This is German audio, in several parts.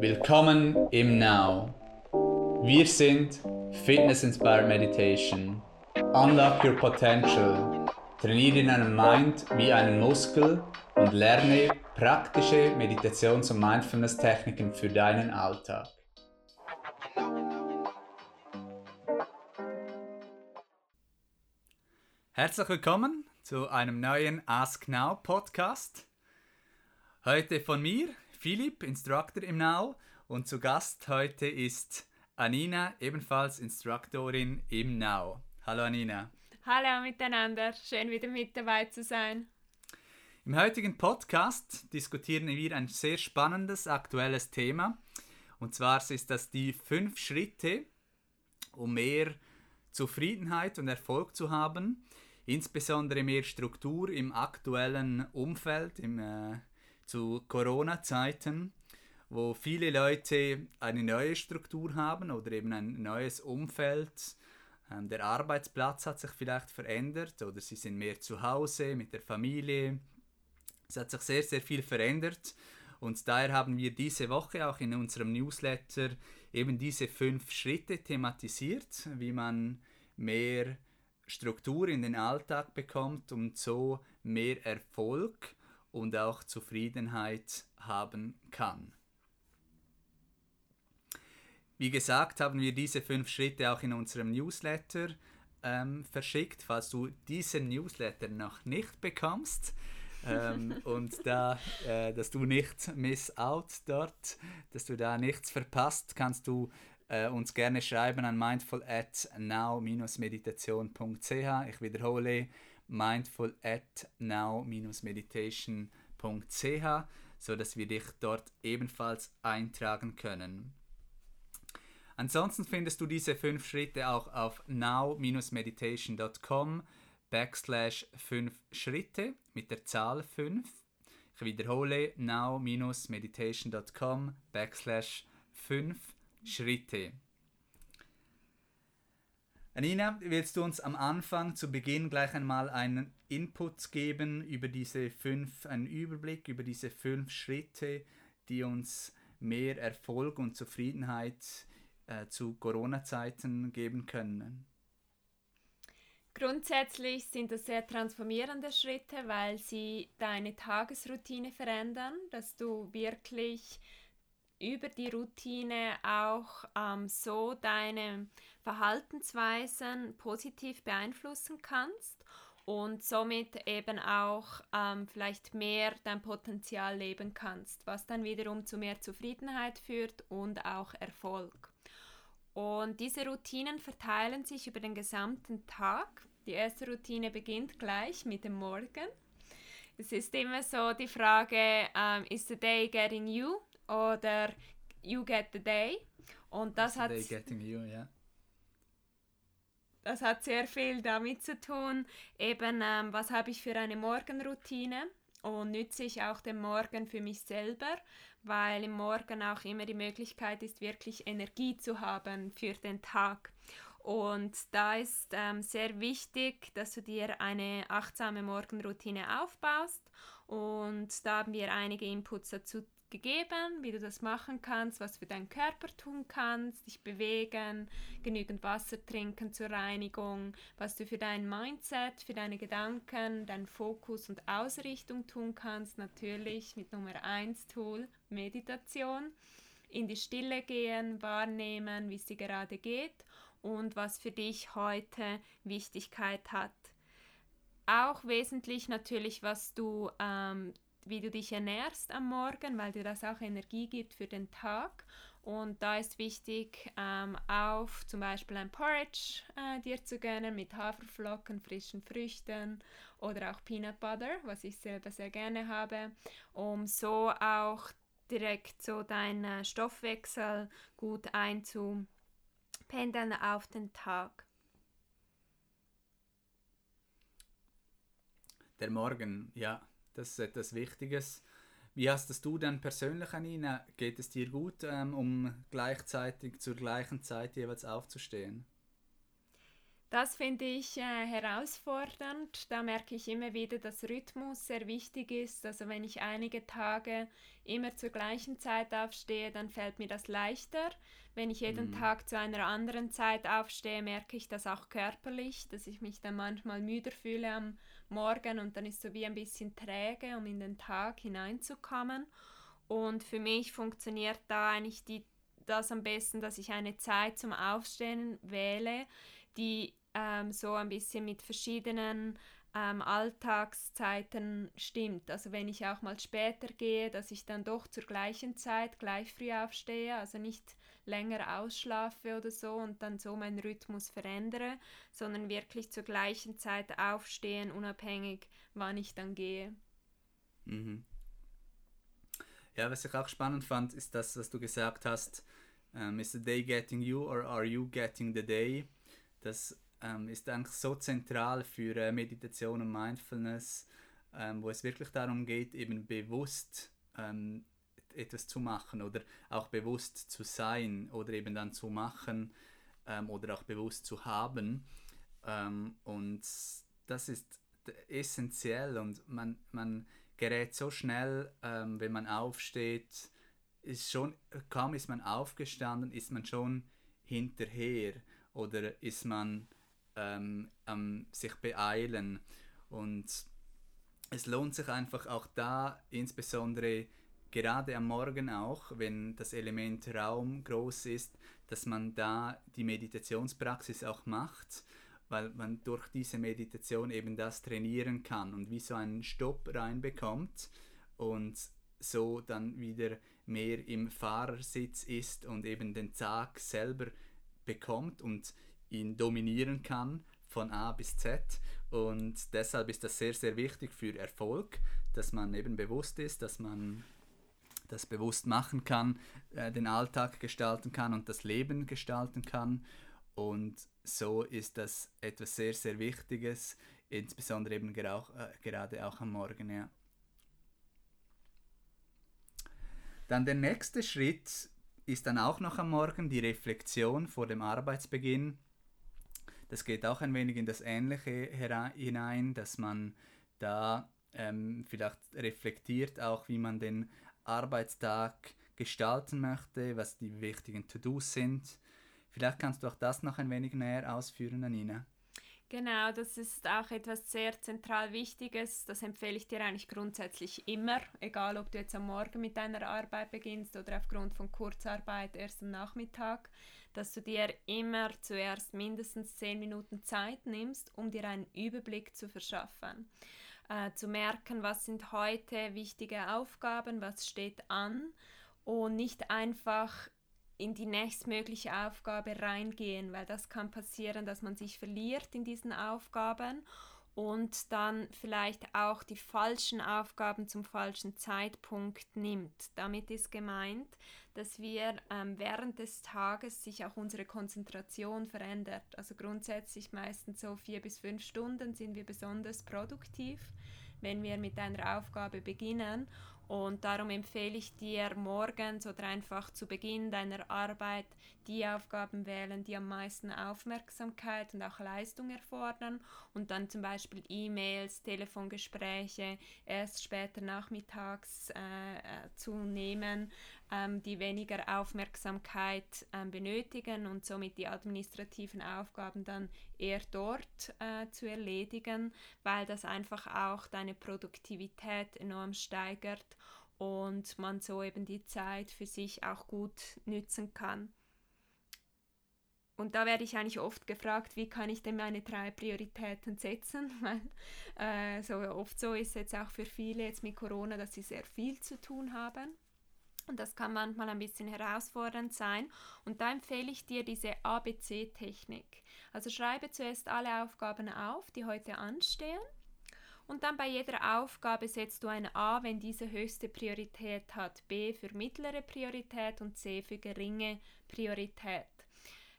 Willkommen im Now. Wir sind Fitness Inspired Meditation. Unlock your potential. Trainiere deinen Mind wie einen Muskel und lerne praktische Meditations- und Mindfulness-Techniken für deinen Alltag. Herzlich willkommen zu einem neuen Ask Now Podcast. Heute von mir, Philipp, Instructor im Now, und zu Gast heute ist Anina, ebenfalls Instruktorin im Now. Hallo Anina. Hallo miteinander, schön wieder mit dabei zu sein. Im heutigen Podcast diskutieren wir ein sehr spannendes aktuelles Thema. Und zwar ist das die fünf Schritte, um mehr Zufriedenheit und Erfolg zu haben, insbesondere mehr Struktur im aktuellen Umfeld, im äh, zu Corona-Zeiten, wo viele Leute eine neue Struktur haben oder eben ein neues Umfeld. Ähm, der Arbeitsplatz hat sich vielleicht verändert oder sie sind mehr zu Hause mit der Familie. Es hat sich sehr, sehr viel verändert und daher haben wir diese Woche auch in unserem Newsletter eben diese fünf Schritte thematisiert, wie man mehr Struktur in den Alltag bekommt und so mehr Erfolg und auch Zufriedenheit haben kann. Wie gesagt, haben wir diese fünf Schritte auch in unserem Newsletter ähm, verschickt. Falls du diesen Newsletter noch nicht bekommst ähm, und da, äh, dass du nicht miss out dort, dass du da nichts verpasst, kannst du äh, uns gerne schreiben an mindful at now-meditation.ch. Ich wiederhole mindful at now-meditation.ch, so dass wir dich dort ebenfalls eintragen können. Ansonsten findest du diese fünf Schritte auch auf now-meditation.com backslash 5 Schritte mit der Zahl 5. Ich wiederhole now-meditation.com backslash 5 Schritte. Anina, willst du uns am Anfang zu Beginn gleich einmal einen Input geben über diese fünf, einen Überblick über diese fünf Schritte, die uns mehr Erfolg und Zufriedenheit äh, zu Corona-Zeiten geben können? Grundsätzlich sind das sehr transformierende Schritte, weil sie deine Tagesroutine verändern, dass du wirklich über die Routine auch ähm, so deine Verhaltensweisen positiv beeinflussen kannst und somit eben auch ähm, vielleicht mehr dein Potenzial leben kannst, was dann wiederum zu mehr Zufriedenheit führt und auch Erfolg. Und diese Routinen verteilen sich über den gesamten Tag. Die erste Routine beginnt gleich mit dem Morgen. Es ist immer so die Frage, um, is the day getting you oder you get the day? Und das hat, you, yeah. das hat sehr viel damit zu tun, eben ähm, was habe ich für eine Morgenroutine und nütze ich auch den Morgen für mich selber, weil im Morgen auch immer die Möglichkeit ist, wirklich Energie zu haben für den Tag. Und da ist ähm, sehr wichtig, dass du dir eine achtsame Morgenroutine aufbaust. Und da haben wir einige Inputs dazu gegeben, wie du das machen kannst, was für deinen Körper tun kannst, dich bewegen, genügend Wasser trinken zur Reinigung, was du für dein Mindset, für deine Gedanken, deinen Fokus und Ausrichtung tun kannst, natürlich mit Nummer 1 Tool Meditation, in die Stille gehen, wahrnehmen, wie es dir gerade geht und was für dich heute Wichtigkeit hat. Auch wesentlich natürlich, was du ähm, wie du dich ernährst am Morgen, weil dir das auch Energie gibt für den Tag. Und da ist wichtig, ähm, auf zum Beispiel ein Porridge äh, dir zu gönnen mit Haferflocken, frischen Früchten oder auch Peanut Butter, was ich selber sehr gerne habe, um so auch direkt so deinen Stoffwechsel gut einzupendeln auf den Tag. Der Morgen, ja, das ist etwas Wichtiges. Wie hast es du denn persönlich, Anina? Geht es dir gut, ähm, um gleichzeitig zur gleichen Zeit jeweils aufzustehen? Das finde ich äh, herausfordernd. Da merke ich immer wieder, dass Rhythmus sehr wichtig ist. Also wenn ich einige Tage immer zur gleichen Zeit aufstehe, dann fällt mir das leichter. Wenn ich jeden mhm. Tag zu einer anderen Zeit aufstehe, merke ich das auch körperlich, dass ich mich dann manchmal müder fühle am Morgen und dann ist so wie ein bisschen träge, um in den Tag hineinzukommen. Und für mich funktioniert da eigentlich die, das am besten, dass ich eine Zeit zum Aufstehen wähle, die ähm, so ein bisschen mit verschiedenen ähm, Alltagszeiten stimmt. Also wenn ich auch mal später gehe, dass ich dann doch zur gleichen Zeit gleich früh aufstehe, also nicht länger ausschlafe oder so und dann so meinen Rhythmus verändere, sondern wirklich zur gleichen Zeit aufstehen, unabhängig wann ich dann gehe. Mhm. Ja, was ich auch spannend fand, ist das, was du gesagt hast, um, is the day getting you or are you getting the day? Das ähm, ist eigentlich so zentral für äh, Meditation und Mindfulness, ähm, wo es wirklich darum geht, eben bewusst ähm, etwas zu machen oder auch bewusst zu sein oder eben dann zu machen ähm, oder auch bewusst zu haben. Ähm, und das ist essentiell und man, man gerät so schnell, ähm, wenn man aufsteht, ist schon, kaum ist man aufgestanden, ist man schon hinterher oder ist man ähm, ähm, sich beeilen. Und es lohnt sich einfach auch da, insbesondere gerade am Morgen auch, wenn das Element Raum groß ist, dass man da die Meditationspraxis auch macht, weil man durch diese Meditation eben das trainieren kann und wie so einen Stopp reinbekommt und so dann wieder mehr im Fahrersitz ist und eben den Tag selber bekommt und ihn dominieren kann von A bis Z. Und deshalb ist das sehr, sehr wichtig für Erfolg, dass man eben bewusst ist, dass man das bewusst machen kann, äh, den Alltag gestalten kann und das Leben gestalten kann. Und so ist das etwas sehr, sehr Wichtiges, insbesondere eben gerauch, äh, gerade auch am Morgen. Ja. Dann der nächste Schritt ist dann auch noch am Morgen die Reflexion vor dem Arbeitsbeginn. Das geht auch ein wenig in das Ähnliche hinein, dass man da ähm, vielleicht reflektiert auch, wie man den Arbeitstag gestalten möchte, was die wichtigen To-Dos sind. Vielleicht kannst du auch das noch ein wenig näher ausführen, Anina. Genau, das ist auch etwas sehr zentral Wichtiges. Das empfehle ich dir eigentlich grundsätzlich immer, egal ob du jetzt am Morgen mit deiner Arbeit beginnst oder aufgrund von Kurzarbeit erst am Nachmittag dass du dir immer zuerst mindestens 10 Minuten Zeit nimmst, um dir einen Überblick zu verschaffen. Äh, zu merken, was sind heute wichtige Aufgaben, was steht an und nicht einfach in die nächstmögliche Aufgabe reingehen, weil das kann passieren, dass man sich verliert in diesen Aufgaben und dann vielleicht auch die falschen Aufgaben zum falschen Zeitpunkt nimmt. Damit ist gemeint, dass wir ähm, während des Tages sich auch unsere Konzentration verändert. Also grundsätzlich meistens so vier bis fünf Stunden sind wir besonders produktiv, wenn wir mit einer Aufgabe beginnen und darum empfehle ich dir morgens oder einfach zu Beginn deiner Arbeit die Aufgaben wählen, die am meisten Aufmerksamkeit und auch Leistung erfordern. Und dann zum Beispiel E-Mails, Telefongespräche erst später nachmittags äh, äh zu nehmen, ähm, die weniger Aufmerksamkeit ähm, benötigen und somit die administrativen Aufgaben dann eher dort äh, zu erledigen, weil das einfach auch deine Produktivität enorm steigert und man so eben die Zeit für sich auch gut nützen kann. Und da werde ich eigentlich oft gefragt, wie kann ich denn meine drei Prioritäten setzen? Weil äh, so oft so ist es jetzt auch für viele jetzt mit Corona, dass sie sehr viel zu tun haben. Und das kann manchmal ein bisschen herausfordernd sein. Und da empfehle ich dir diese ABC-Technik. Also schreibe zuerst alle Aufgaben auf, die heute anstehen. Und dann bei jeder Aufgabe setzt du ein A, wenn diese höchste Priorität hat, B für mittlere Priorität und C für geringe Priorität.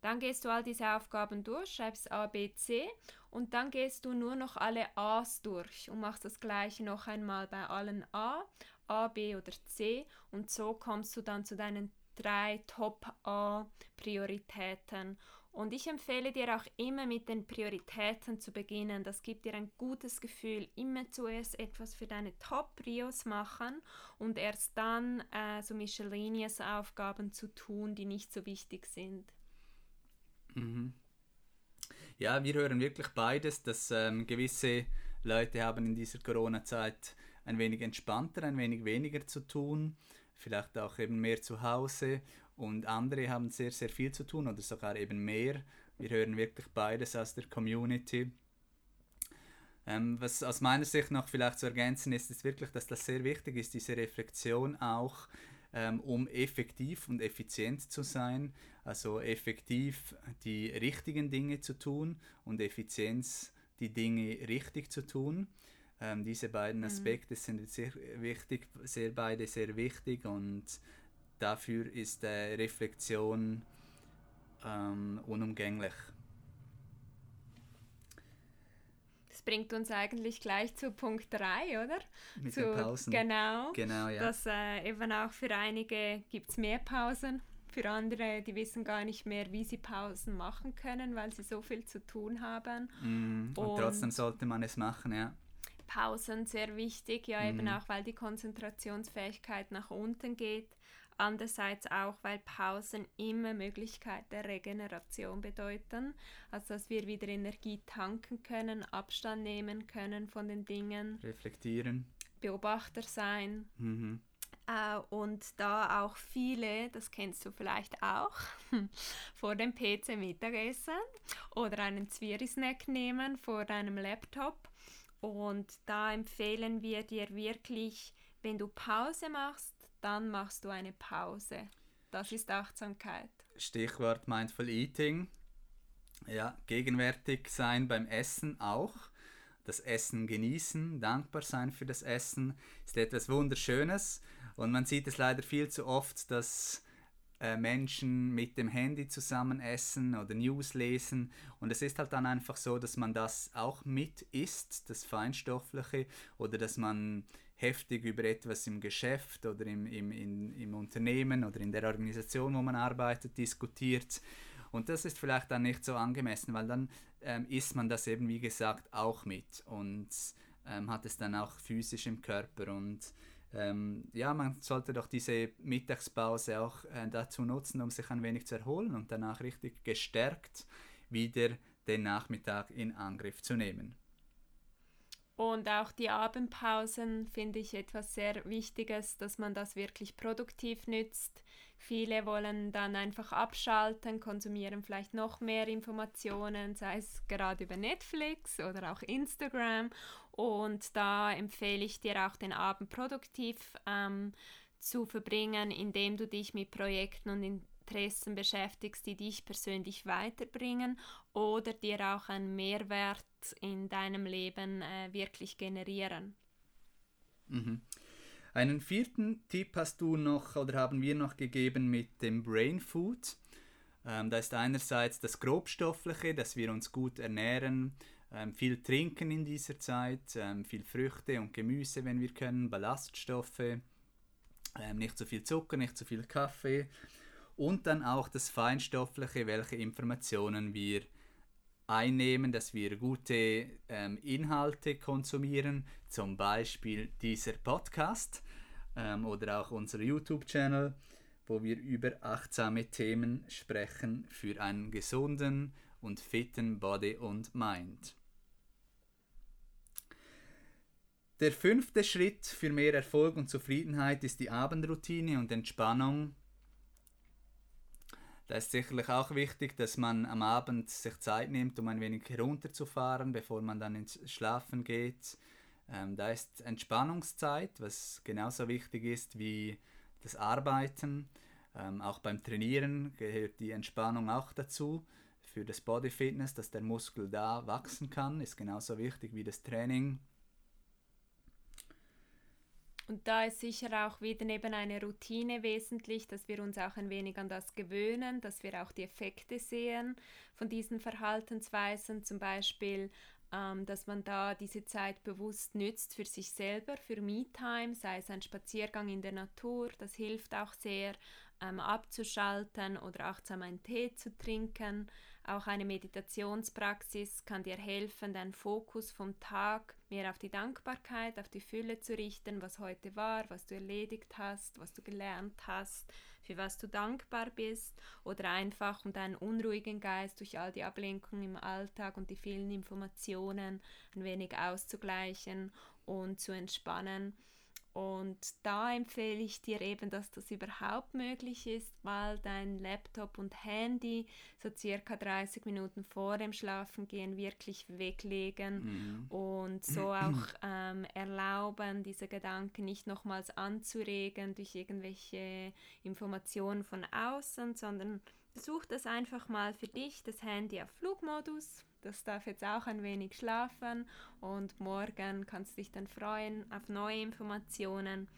Dann gehst du all diese Aufgaben durch, schreibst A, B, C und dann gehst du nur noch alle A's durch und machst das gleiche noch einmal bei allen A. A, B oder C und so kommst du dann zu deinen drei Top-A-Prioritäten Und ich empfehle dir auch immer mit den Prioritäten zu beginnen. Das gibt dir ein gutes Gefühl. Immer zuerst etwas für deine Top-Prios machen und erst dann äh, so Miscellaneous-Aufgaben zu tun, die nicht so wichtig sind. Mhm. Ja, wir hören wirklich beides, dass ähm, gewisse Leute haben in dieser Corona-Zeit ein wenig entspannter, ein wenig weniger zu tun, vielleicht auch eben mehr zu Hause und andere haben sehr, sehr viel zu tun oder sogar eben mehr. Wir hören wirklich beides aus der Community. Ähm, was aus meiner Sicht noch vielleicht zu ergänzen ist, ist wirklich, dass das sehr wichtig ist, diese Reflexion auch, ähm, um effektiv und effizient zu sein. Also effektiv die richtigen Dinge zu tun und Effizienz die Dinge richtig zu tun. Ähm, diese beiden mhm. Aspekte mhm. sind sehr wichtig, sehr beide sehr wichtig und dafür ist äh, Reflexion ähm, unumgänglich. Das bringt uns eigentlich gleich zu Punkt 3, oder? Mit zu, den Pausen. Genau. genau ja. Dass äh, eben auch für einige gibt es mehr Pausen, für andere, die wissen gar nicht mehr, wie sie Pausen machen können, weil sie so viel zu tun haben. Mm, und, und, trotzdem sollte man es machen, ja. Pausen sehr wichtig, ja, eben auch weil die Konzentrationsfähigkeit nach unten geht. Andererseits auch, weil Pausen immer Möglichkeit der Regeneration bedeuten, also dass wir wieder Energie tanken können, Abstand nehmen können von den Dingen. Reflektieren. Beobachter sein. Mhm. Äh, und da auch viele, das kennst du vielleicht auch, vor dem PC Mittagessen oder einen Zwiri-Snack nehmen vor deinem Laptop. Und da empfehlen wir dir wirklich, wenn du Pause machst, dann machst du eine Pause. Das ist Achtsamkeit. Stichwort Mindful Eating. Ja, gegenwärtig sein beim Essen auch. Das Essen genießen, dankbar sein für das Essen ist etwas Wunderschönes. Und man sieht es leider viel zu oft, dass äh, Menschen mit dem Handy zusammen essen oder News lesen. Und es ist halt dann einfach so, dass man das auch mit isst, das Feinstoffliche, oder dass man heftig über etwas im Geschäft oder im, im, in, im Unternehmen oder in der Organisation, wo man arbeitet, diskutiert. Und das ist vielleicht dann nicht so angemessen, weil dann ähm, isst man das eben, wie gesagt, auch mit und ähm, hat es dann auch physisch im Körper. Und ähm, ja, man sollte doch diese Mittagspause auch äh, dazu nutzen, um sich ein wenig zu erholen und danach richtig gestärkt wieder den Nachmittag in Angriff zu nehmen. Und auch die Abendpausen finde ich etwas sehr Wichtiges, dass man das wirklich produktiv nützt. Viele wollen dann einfach abschalten, konsumieren vielleicht noch mehr Informationen, sei es gerade über Netflix oder auch Instagram. Und da empfehle ich dir auch den Abend produktiv ähm, zu verbringen, indem du dich mit Projekten und Interessen beschäftigst, die dich persönlich weiterbringen oder dir auch einen Mehrwert in deinem Leben äh, wirklich generieren. Mhm. Einen vierten Tipp hast du noch oder haben wir noch gegeben mit dem Brain Food. Ähm, da ist einerseits das Grobstoffliche, dass wir uns gut ernähren, ähm, viel trinken in dieser Zeit, ähm, viel Früchte und Gemüse, wenn wir können, Ballaststoffe, ähm, nicht so viel Zucker, nicht so viel Kaffee und dann auch das Feinstoffliche, welche Informationen wir einnehmen, dass wir gute ähm, Inhalte konsumieren, zum Beispiel dieser Podcast ähm, oder auch unser YouTube-Channel, wo wir über achtsame Themen sprechen für einen gesunden und fitten Body und Mind. Der fünfte Schritt für mehr Erfolg und Zufriedenheit ist die Abendroutine und Entspannung da ist sicherlich auch wichtig, dass man am Abend sich Zeit nimmt, um ein wenig herunterzufahren, bevor man dann ins Schlafen geht. Ähm, da ist Entspannungszeit, was genauso wichtig ist wie das Arbeiten. Ähm, auch beim Trainieren gehört die Entspannung auch dazu. Für das Body Fitness, dass der Muskel da wachsen kann, ist genauso wichtig wie das Training. Und da ist sicher auch wieder neben eine Routine wesentlich, dass wir uns auch ein wenig an das gewöhnen, dass wir auch die Effekte sehen von diesen Verhaltensweisen, zum Beispiel, ähm, dass man da diese Zeit bewusst nützt für sich selber, für Me-Time, sei es ein Spaziergang in der Natur, das hilft auch sehr, ähm, abzuschalten oder achtsam einen Tee zu trinken, Auch eine Meditationspraxis kann dir helfen, deinen Fokus vom Tag mehr auf die Dankbarkeit, auf die Fülle zu richten, was heute war, was du erledigt hast, was du gelernt hast, für was du dankbar bist oder einfach um deinen unruhigen Geist durch all die Ablenkungen im Alltag und die vielen Informationen ein wenig auszugleichen und zu entspannen. Und da empfehle ich dir eben, dass das überhaupt möglich ist, mal dein Laptop und Handy so circa 30 Minuten vor dem Schlafengehen wirklich weglegen mhm. und so auch ähm, erlauben, diese Gedanken nicht nochmals anzuregen durch irgendwelche Informationen von außen, sondern versuch das einfach mal für dich, das Handy auf Flugmodus das darf jetzt auch ein wenig schlafen und morgen kannst du dich dann freuen auf neue Informationen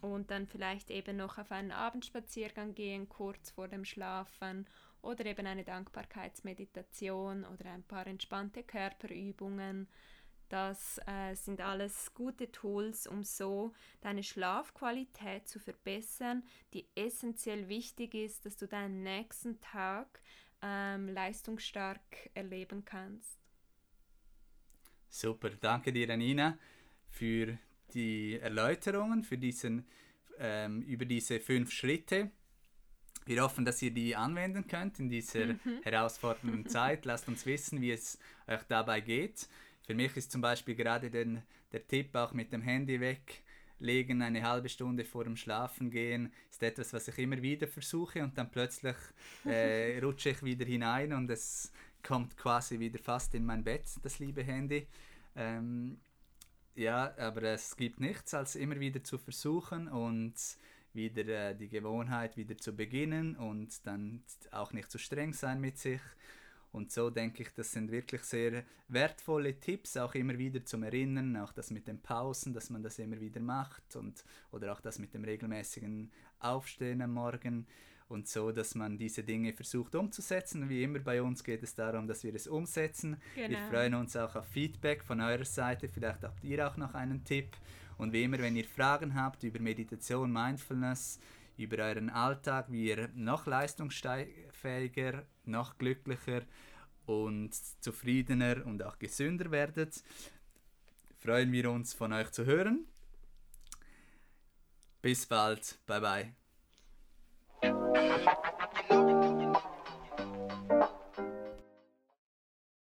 und dann vielleicht eben noch auf einen Abendspaziergang gehen, kurz vor dem Schlafen oder eben eine Dankbarkeitsmeditation oder ein paar entspannte Körperübungen. Das äh, sind alles gute Tools, um so deine Schlafqualität zu verbessern, die essentiell wichtig ist, dass du deinen nächsten Tag ähm, leistungsstark erleben kannst. Super, danke dir, Anina, für die Erläuterungen, für diesen, ähm, über diese fünf Schritte. Wir hoffen, dass ihr die anwenden könnt in dieser mhm. herausfordernden Zeit. Lasst uns wissen, wie es euch dabei geht. Für mich ist zum Beispiel gerade den, der Tipp auch mit dem Handy weg legen, eine halbe Stunde vor dem Schlafengehen, ist etwas, was ich immer wieder versuche und dann plötzlich äh, rutsche ich wieder hinein und es kommt quasi wieder fast in mein Bett, das liebe Handy. Ähm, ja, aber es gibt nichts, als immer wieder zu versuchen und wieder äh, die Gewohnheit wieder zu beginnen und dann auch nicht zu streng sein mit sich und so denke ich, das sind wirklich sehr wertvolle Tipps, auch immer wieder zum Erinnern, auch das mit den Pausen, dass man das immer wieder macht und oder auch das mit dem regelmäßigen Aufstehen am Morgen und so, dass man diese Dinge versucht umzusetzen. Wie immer bei uns geht es darum, dass wir es umsetzen. Genau. Wir freuen uns auch auf Feedback von eurer Seite. Vielleicht habt ihr auch noch einen Tipp. Und wie immer, wenn ihr Fragen habt über Meditation, Mindfulness, über euren Alltag, wie ihr noch leistungsfähiger, noch glücklicher und zufriedener und auch gesünder werdet. Freuen wir uns von euch zu hören. Bis bald. Bye bye.